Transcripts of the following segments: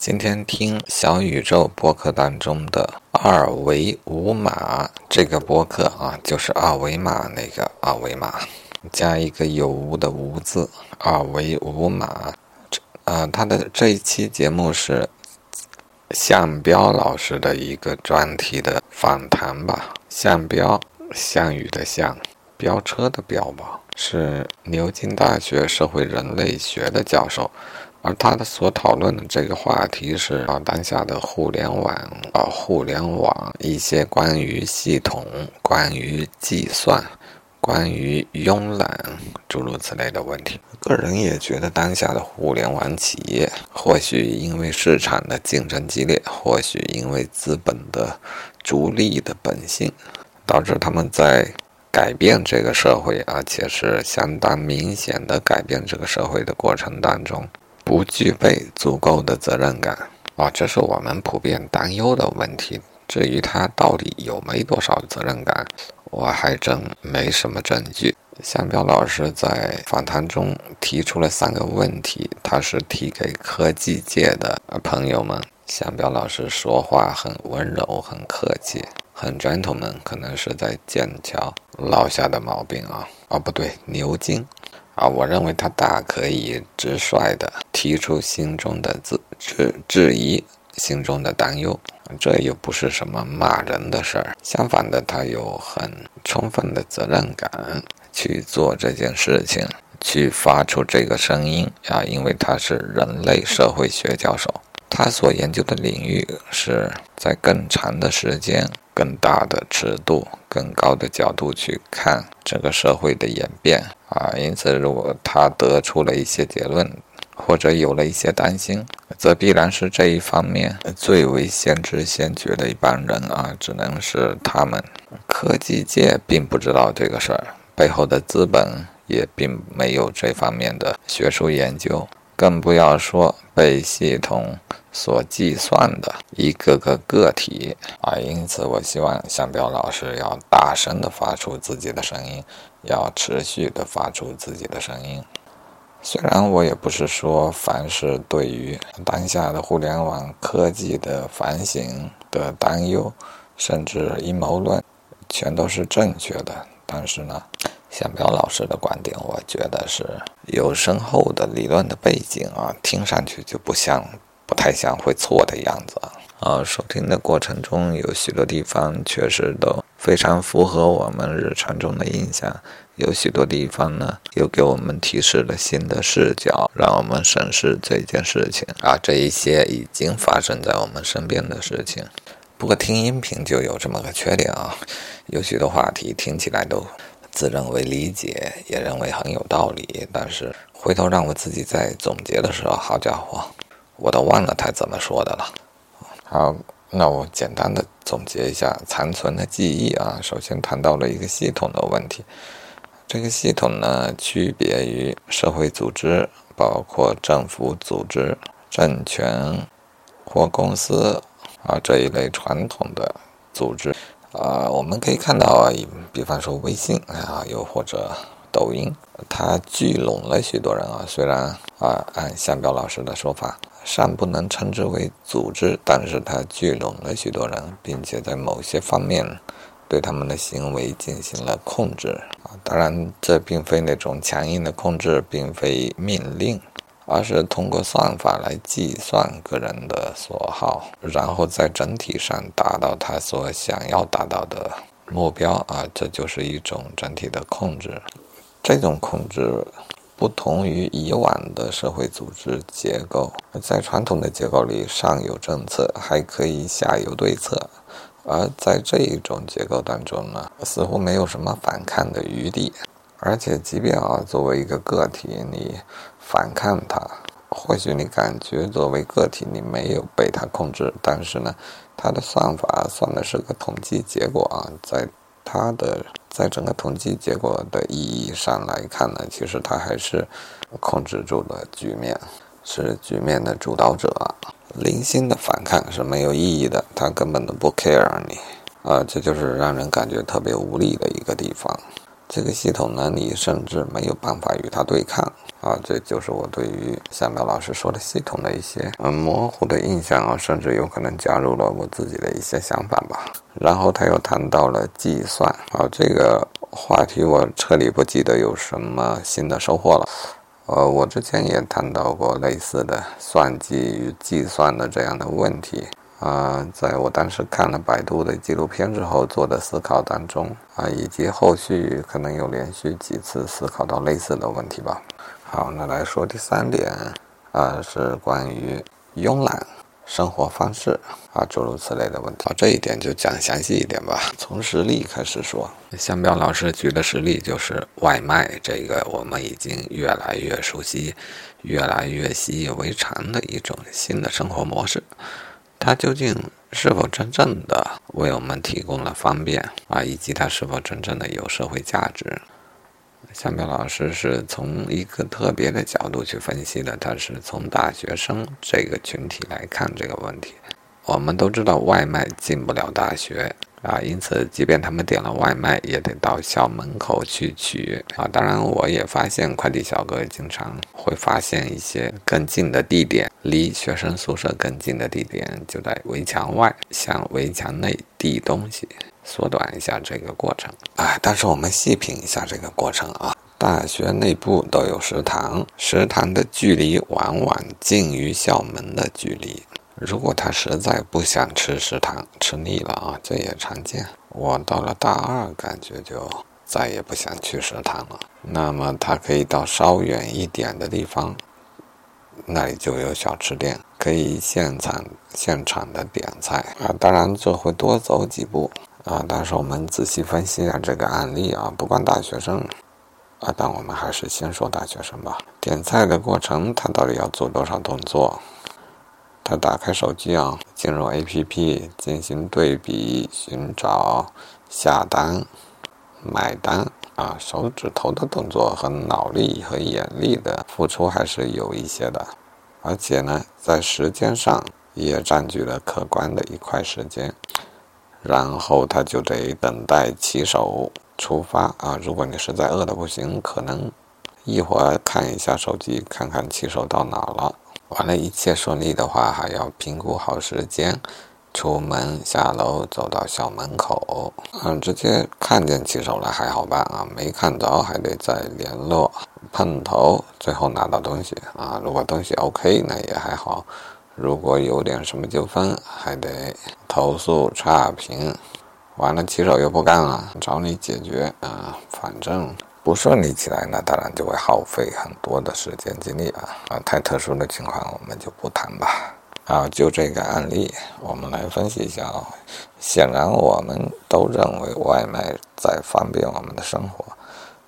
今天听小宇宙播客当中的二维五码这个播客啊，就是二维码那个二维码，加一个有无的无字，二维五码。这呃，他的这一期节目是向彪老师的一个专题的访谈吧。向彪，项羽的项，飙车的飙吧，是牛津大学社会人类学的教授。而他的所讨论的这个话题是啊，当下的互联网啊，互联网一些关于系统、关于计算、关于慵懒诸如此类的问题。个人也觉得，当下的互联网企业或许因为市场的竞争激烈，或许因为资本的逐利的本性，导致他们在改变这个社会，而且是相当明显的改变这个社会的过程当中。不具备足够的责任感啊，这是我们普遍担忧的问题。至于他到底有没多少责任感，我还真没什么证据。向彪老师在访谈中提出了三个问题，他是提给科技界的朋友们。向彪老师说话很温柔，很客气，很 gentleman，可能是在剑桥落下的毛病啊。哦，不对，牛津。啊，我认为他大可以直率地提出心中的质质质疑，心中的担忧，这又不是什么骂人的事儿。相反的，他有很充分的责任感去做这件事情，去发出这个声音啊，因为他是人类社会学教授，他所研究的领域是在更长的时间。更大的尺度、更高的角度去看整个社会的演变啊，因此，如果他得出了一些结论，或者有了一些担心，则必然是这一方面最为先知先觉的一帮人啊，只能是他们。科技界并不知道这个事儿，背后的资本也并没有这方面的学术研究。更不要说被系统所计算的一个个个体啊！因此，我希望向彪老师要大声的发出自己的声音，要持续的发出自己的声音。虽然我也不是说凡是对于当下的互联网科技的反省的担忧，甚至阴谋论，全都是正确的，但是呢。向彪老师的观点，我觉得是有深厚的理论的背景啊，听上去就不像，不太像会错的样子啊。收听的过程中，有许多地方确实都非常符合我们日常中的印象，有许多地方呢，又给我们提示了新的视角，让我们审视这件事情啊。这一些已经发生在我们身边的事情，不过听音频就有这么个缺点啊，有许多话题听起来都。自认为理解，也认为很有道理，但是回头让我自己在总结的时候，好家伙，我都忘了他怎么说的了。好，那我简单的总结一下残存的记忆啊。首先谈到了一个系统的问题，这个系统呢，区别于社会组织，包括政府组织、政权或公司啊这一类传统的组织。啊，我们可以看到，比方说微信啊，又或者抖音，它聚拢了许多人啊。虽然啊，按向彪老师的说法，尚不能称之为组织，但是它聚拢了许多人，并且在某些方面对他们的行为进行了控制啊。当然，这并非那种强硬的控制，并非命令。而是通过算法来计算个人的所好，然后在整体上达到他所想要达到的目标啊，这就是一种整体的控制。这种控制不同于以往的社会组织结构，在传统的结构里，上有政策，还可以下有对策；而在这一种结构当中呢，似乎没有什么反抗的余地。而且，即便啊，作为一个个体，你反抗它，或许你感觉作为个体你没有被它控制，但是呢，它的算法算的是个统计结果啊，在它的在整个统计结果的意义上来看呢，其实它还是控制住了局面，是局面的主导者。零星的反抗是没有意义的，他根本都不 care 你，啊，这就是让人感觉特别无力的一个地方。这个系统呢，你甚至没有办法与它对抗啊！这就是我对于夏淼老师说的系统的一些嗯模糊的印象啊，甚至有可能加入了我自己的一些想法吧。然后他又谈到了计算啊，这个话题我彻底不记得有什么新的收获了。呃，我之前也谈到过类似的算计与计算的这样的问题。啊，在我当时看了百度的纪录片之后做的思考当中啊，以及后续可能有连续几次思考到类似的问题吧。好，那来说第三点啊，是关于慵懒生活方式啊，诸如此类的问题。好，这一点就讲详细一点吧。从实例开始说，香彪老师举的实例就是外卖，这个我们已经越来越熟悉、越来越习以为常的一种新的生活模式。它究竟是否真正的为我们提供了方便啊？以及它是否真正的有社会价值？夏淼老师是从一个特别的角度去分析的，他是从大学生这个群体来看这个问题。我们都知道外卖进不了大学。啊，因此，即便他们点了外卖，也得到校门口去取啊。当然，我也发现快递小哥经常会发现一些更近的地点，离学生宿舍更近的地点就在围墙外，向围墙内递东西，缩短一下这个过程。哎，但是我们细品一下这个过程啊，大学内部都有食堂，食堂的距离往往近于校门的距离。如果他实在不想吃食堂，吃腻了啊，这也常见。我到了大二，感觉就再也不想去食堂了。那么他可以到稍远一点的地方，那里就有小吃店，可以现场现场的点菜啊。当然这会多走几步啊。但是我们仔细分析一下这个案例啊，不光大学生啊，但我们还是先说大学生吧。点菜的过程，他到底要做多少动作？他打开手机啊，进入 APP 进行对比、寻找、下单、买单啊，手指头的动作和脑力和眼力的付出还是有一些的，而且呢，在时间上也占据了可观的一块时间。然后他就得等待骑手出发啊，如果你实在饿得不行，可能一会儿看一下手机，看看骑手到哪了。完了，一切顺利的话，还要评估好时间，出门下楼走到校门口。嗯，直接看见骑手了还好办啊，没看着还得再联络碰头，最后拿到东西啊。如果东西 OK，那也还好；如果有点什么纠纷，还得投诉差评。完了，骑手又不干了，找你解决啊，反正。不顺利起来，那当然就会耗费很多的时间精力啊！啊，太特殊的情况我们就不谈吧。啊，就这个案例，我们来分析一下啊。显然，我们都认为外卖在方便我们的生活，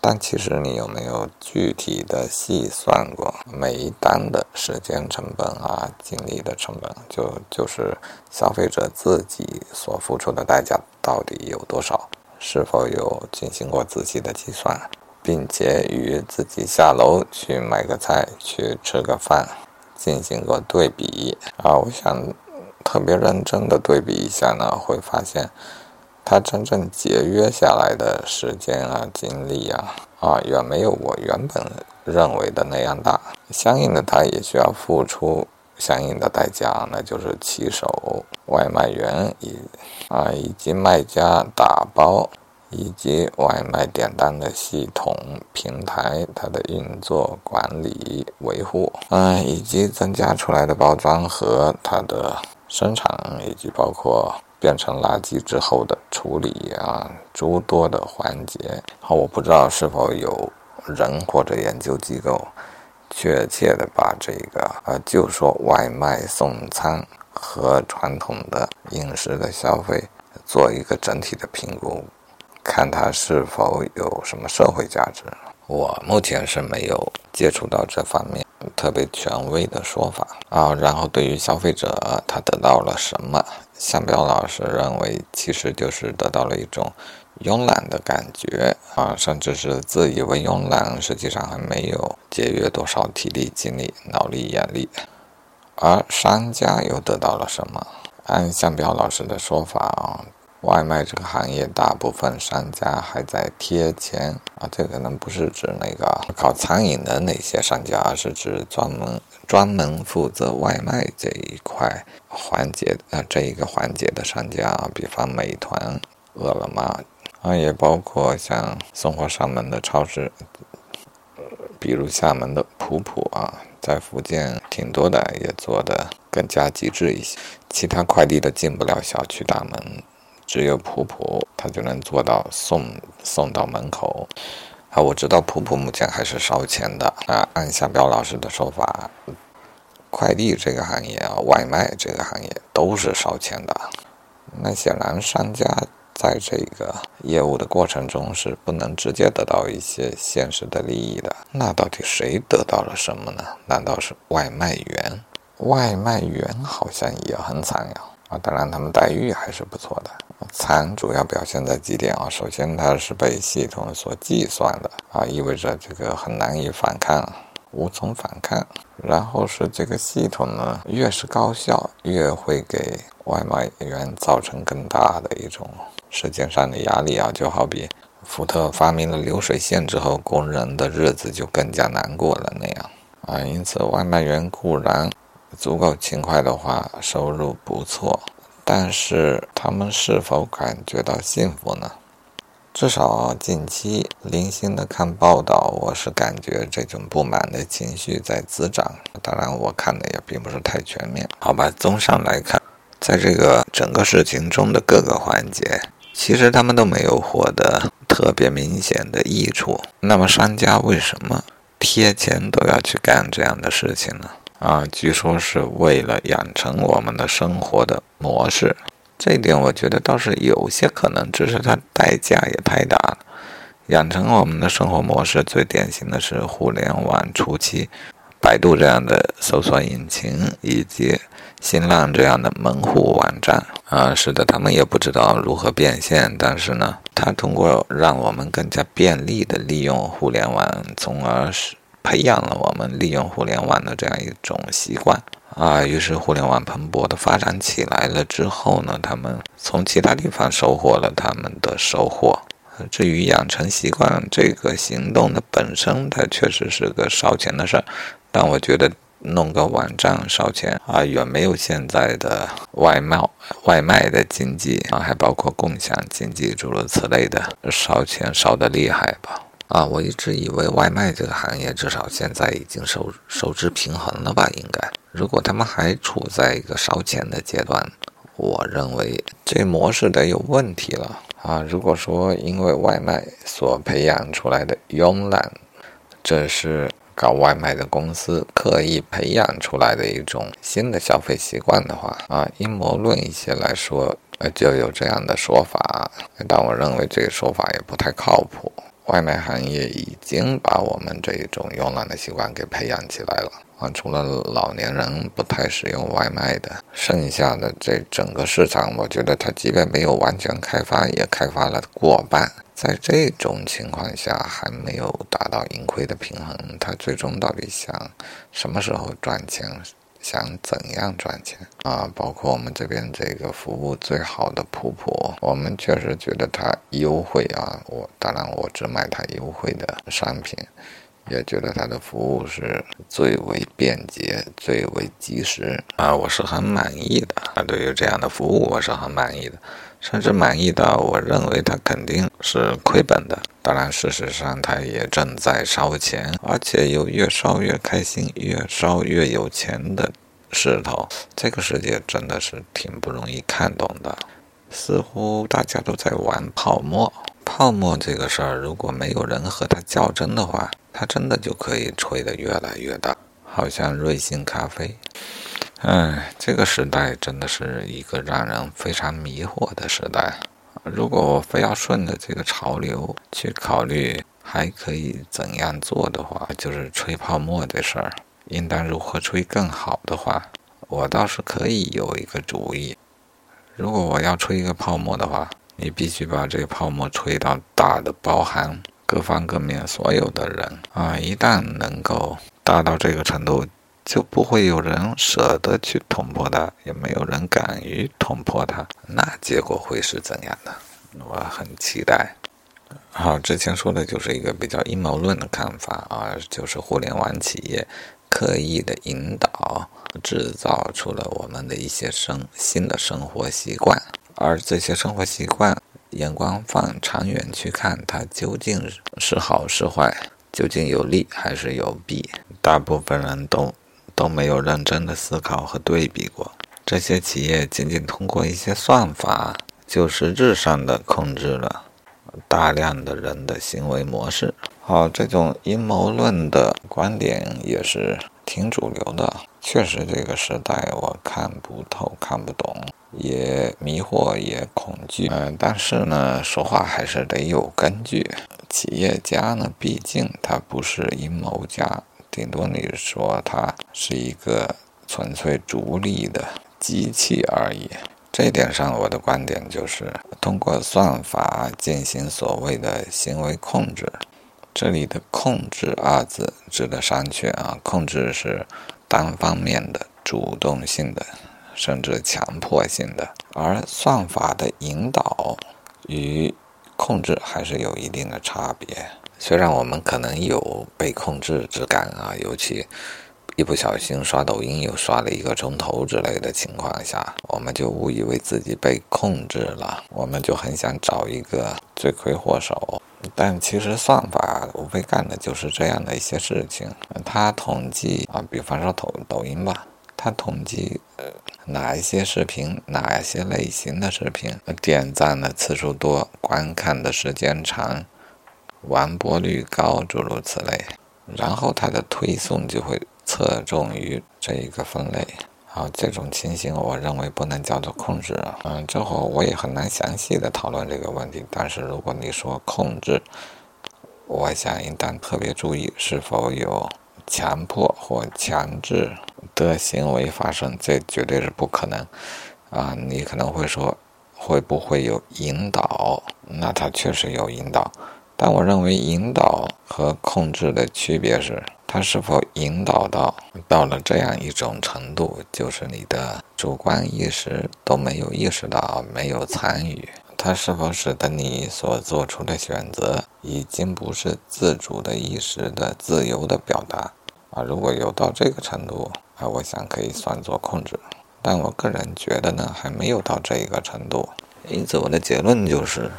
但其实你有没有具体的细算过每一单的时间成本啊、精力的成本？就就是消费者自己所付出的代价到底有多少？是否有进行过仔细的计算，并且与自己下楼去买个菜、去吃个饭进行过对比啊？我想特别认真的对比一下呢，会发现他真正节约下来的时间啊、精力啊啊，远没有我原本认为的那样大。相应的，他也需要付出相应的代价，那就是骑手、外卖员以啊以及卖家打包。以及外卖点单的系统平台，它的运作、管理、维护，嗯，以及增加出来的包装和它的生产，以及包括变成垃圾之后的处理啊，诸多的环节。好，我不知道是否有人或者研究机构确切的把这个啊，就说外卖送餐和传统的饮食的消费做一个整体的评估。看它是否有什么社会价值，我目前是没有接触到这方面特别权威的说法啊。然后对于消费者，他得到了什么？向彪老师认为，其实就是得到了一种慵懒的感觉啊，甚至是自以为慵懒，实际上还没有节约多少体力、精力、脑力、眼力。而商家又得到了什么？按向彪老师的说法啊。外卖这个行业，大部分商家还在贴钱啊，这可能不是指那个搞餐饮的那些商家，而是指专门专门负责外卖这一块环节啊这一个环节的商家，比方美团、饿了么啊，也包括像送货上门的超市，比如厦门的普普啊，在福建挺多的，也做的更加极致一些，其他快递都进不了小区大门。只有普普，他就能做到送送到门口。啊，我知道普普目前还是烧钱的啊。按夏彪老师的说法，快递这个行业啊，外卖这个行业都是烧钱的。那显然商家在这个业务的过程中是不能直接得到一些现实的利益的。那到底谁得到了什么呢？难道是外卖员？外卖员好像也很惨呀。啊，当然他们待遇还是不错的。残主要表现在几点啊？首先，它是被系统所计算的啊，意味着这个很难以反抗，无从反抗。然后是这个系统呢，越是高效，越会给外卖员造成更大的一种时间上的压力啊。就好比福特发明了流水线之后，工人的日子就更加难过了那样啊。因此，外卖员固然足够勤快的话，收入不错。但是他们是否感觉到幸福呢？至少近期零星的看报道，我是感觉这种不满的情绪在滋长。当然，我看的也并不是太全面。好吧，综上来看，在这个整个事情中的各个环节，其实他们都没有获得特别明显的益处。那么，商家为什么贴钱都要去干这样的事情呢？啊，据说是为了养成我们的生活的模式，这一点我觉得倒是有些可能，只是它代价也太大了。养成我们的生活模式，最典型的是互联网初期，百度这样的搜索引擎以及新浪这样的门户网站啊，是的他们也不知道如何变现，但是呢，它通过让我们更加便利的利用互联网，从而使。培养了我们利用互联网的这样一种习惯啊，于是互联网蓬勃的发展起来了之后呢，他们从其他地方收获了他们的收获。至于养成习惯这个行动的本身，它确实是个烧钱的事儿，但我觉得弄个网站烧钱啊，远没有现在的外贸、外卖的经济啊，还包括共享经济诸如此类的烧钱烧得厉害吧。啊，我一直以为外卖这个行业至少现在已经收收支平衡了吧？应该，如果他们还处在一个烧钱的阶段，我认为这模式得有问题了啊！如果说因为外卖所培养出来的慵懒，这是搞外卖的公司刻意培养出来的一种新的消费习惯的话啊，阴谋论一些来说，呃，就有这样的说法，但我认为这个说法也不太靠谱。外卖行业已经把我们这一种慵懒的习惯给培养起来了啊！除了老年人不太使用外卖的，剩下的这整个市场，我觉得它即便没有完全开发，也开发了过半。在这种情况下，还没有达到盈亏的平衡，它最终到底想什么时候赚钱？想怎样赚钱啊？包括我们这边这个服务最好的普普，我们确实觉得它优惠啊。我当然我只买它优惠的商品，也觉得它的服务是最为便捷、最为及时啊。我是很满意的啊。对于这样的服务，我是很满意的，甚至满意到我认为他肯定是亏本的。当然，事实上他也正在烧钱，而且有越烧越开心、越烧越有钱的势头。这个世界真的是挺不容易看懂的，似乎大家都在玩泡沫。泡沫这个事儿，如果没有人和他较真的话，他真的就可以吹得越来越大，好像瑞幸咖啡。哎，这个时代真的是一个让人非常迷惑的时代。如果我非要顺着这个潮流去考虑还可以怎样做的话，就是吹泡沫这事儿，应当如何吹更好的话，我倒是可以有一个主意。如果我要吹一个泡沫的话，你必须把这个泡沫吹到大的，包含各方各面所有的人啊！一旦能够大到这个程度，就不会有人舍得去捅破它，也没有人敢于捅破它。那结果会是怎样的？我很期待。好，之前说的就是一个比较阴谋论的看法啊，就是互联网企业刻意的引导，制造出了我们的一些生新的生活习惯，而这些生活习惯，眼光放长远去看，它究竟是好是坏，究竟有利还是有弊，大部分人都都没有认真的思考和对比过。这些企业仅仅通过一些算法，就实质上的控制了。大量的人的行为模式，好，这种阴谋论的观点也是挺主流的。确实，这个时代我看不透、看不懂，也迷惑，也恐惧。嗯，但是呢，说话还是得有根据。企业家呢，毕竟他不是阴谋家，顶多你说它是一个纯粹逐利的机器而已。这一点上，我的观点就是通过算法进行所谓的行为控制。这里的“控制”二字指的商榷啊，控制是单方面的、主动性的，甚至强迫性的；而算法的引导与控制还是有一定的差别。虽然我们可能有被控制之感啊，尤其。一不小心刷抖音又刷了一个钟头之类的情况下，我们就误以为自己被控制了，我们就很想找一个罪魁祸首。但其实算法无非干的就是这样的一些事情。它统计啊，比方说抖抖音吧，它统计呃哪一些视频，哪一些类型的视频点赞的次数多，观看的时间长，完播率高，诸如此类，然后它的推送就会。侧重于这一个分类，好，这种情形我认为不能叫做控制。嗯，这会我也很难详细的讨论这个问题。但是如果你说控制，我想应当特别注意是否有强迫或强制的行为发生，这绝对是不可能。啊，你可能会说会不会有引导？那它确实有引导，但我认为引导和控制的区别是。他是否引导到到了这样一种程度，就是你的主观意识都没有意识到，没有参与？它是否使得你所做出的选择已经不是自主的意识的自由的表达？啊，如果有到这个程度，啊，我想可以算作控制。但我个人觉得呢，还没有到这一个程度。因此，我的结论就是，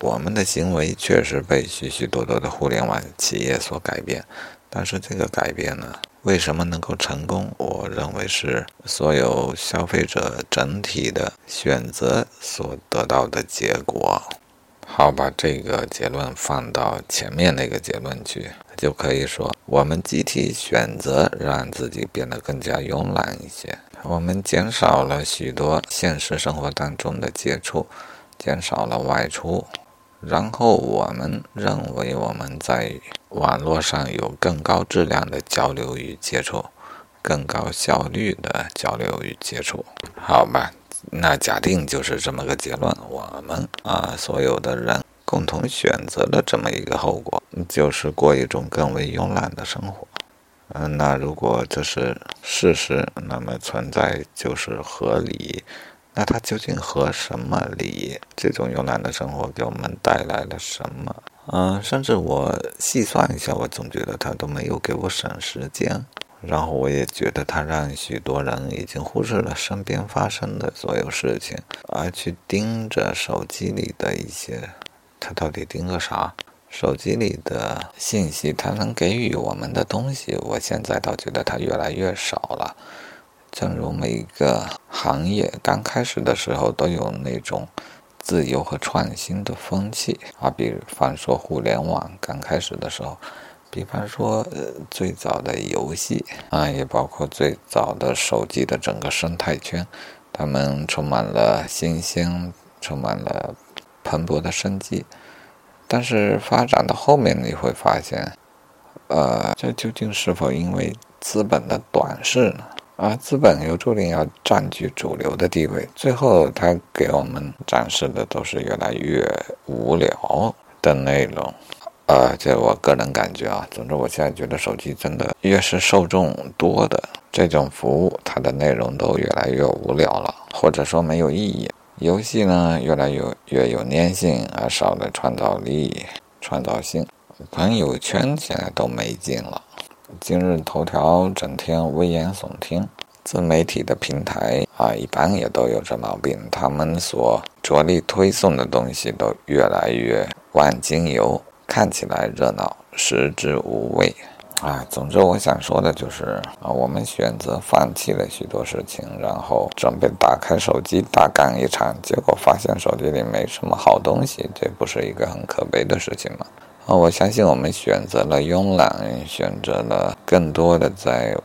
我们的行为确实被许许多多的互联网企业所改变。但是这个改变呢，为什么能够成功？我认为是所有消费者整体的选择所得到的结果。好，把这个结论放到前面那个结论去，就可以说，我们集体选择让自己变得更加慵懒一些，我们减少了许多现实生活当中的接触，减少了外出。然后我们认为我们在网络上有更高质量的交流与接触，更高效率的交流与接触，好吧？那假定就是这么个结论，我们啊所有的人共同选择的这么一个后果，就是过一种更为慵懒的生活。嗯，那如果这是事实，那么存在就是合理。那它究竟和什么理？这种慵懒的生活给我们带来了什么？嗯，甚至我细算一下，我总觉得它都没有给我省时间。然后我也觉得它让许多人已经忽视了身边发生的所有事情，而去盯着手机里的一些，它到底盯个啥？手机里的信息，它能给予我们的东西，我现在倒觉得它越来越少了。正如每一个行业刚开始的时候都有那种自由和创新的风气啊，比方说互联网刚开始的时候，比方说呃最早的游戏啊，也包括最早的手机的整个生态圈，他们充满了新鲜，充满了蓬勃的生机。但是发展到后面你会发现，呃，这究竟是否因为资本的短视呢？啊，资本又注定要占据主流的地位，最后它给我们展示的都是越来越无聊的内容。呃，这我个人感觉啊。总之，我现在觉得手机真的越是受众多的这种服务，它的内容都越来越无聊了，或者说没有意义。游戏呢，越来越越有粘性，而少了创造力、创造性。朋友圈现在都没劲了。今日头条整天危言耸听，自媒体的平台啊，一般也都有这毛病。他们所着力推送的东西都越来越万金油，看起来热闹，食之无味。啊，总之我想说的就是啊，我们选择放弃了许多事情，然后准备打开手机大干一场，结果发现手机里没什么好东西，这不是一个很可悲的事情吗？啊，我相信我们选择了慵懒，选择了更多的在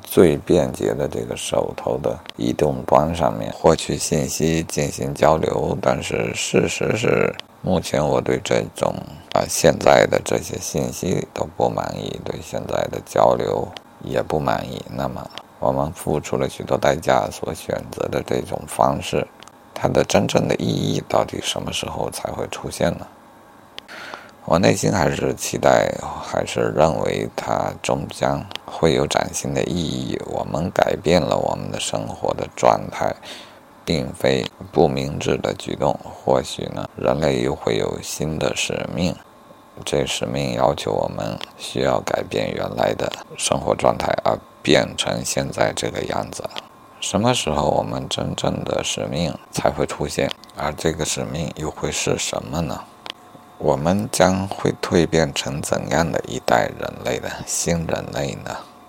最便捷的这个手头的移动端上面获取信息进行交流，但是事实是。目前我对这种啊现在的这些信息都不满意，对现在的交流也不满意。那么我们付出了许多代价所选择的这种方式，它的真正的意义到底什么时候才会出现呢？我内心还是期待，还是认为它终将会有崭新的意义。我们改变了我们的生活的状态。并非不明智的举动，或许呢，人类又会有新的使命。这使命要求我们需要改变原来的生活状态，而变成现在这个样子。什么时候我们真正的使命才会出现？而这个使命又会是什么呢？我们将会蜕变成怎样的一代人类呢新人类呢？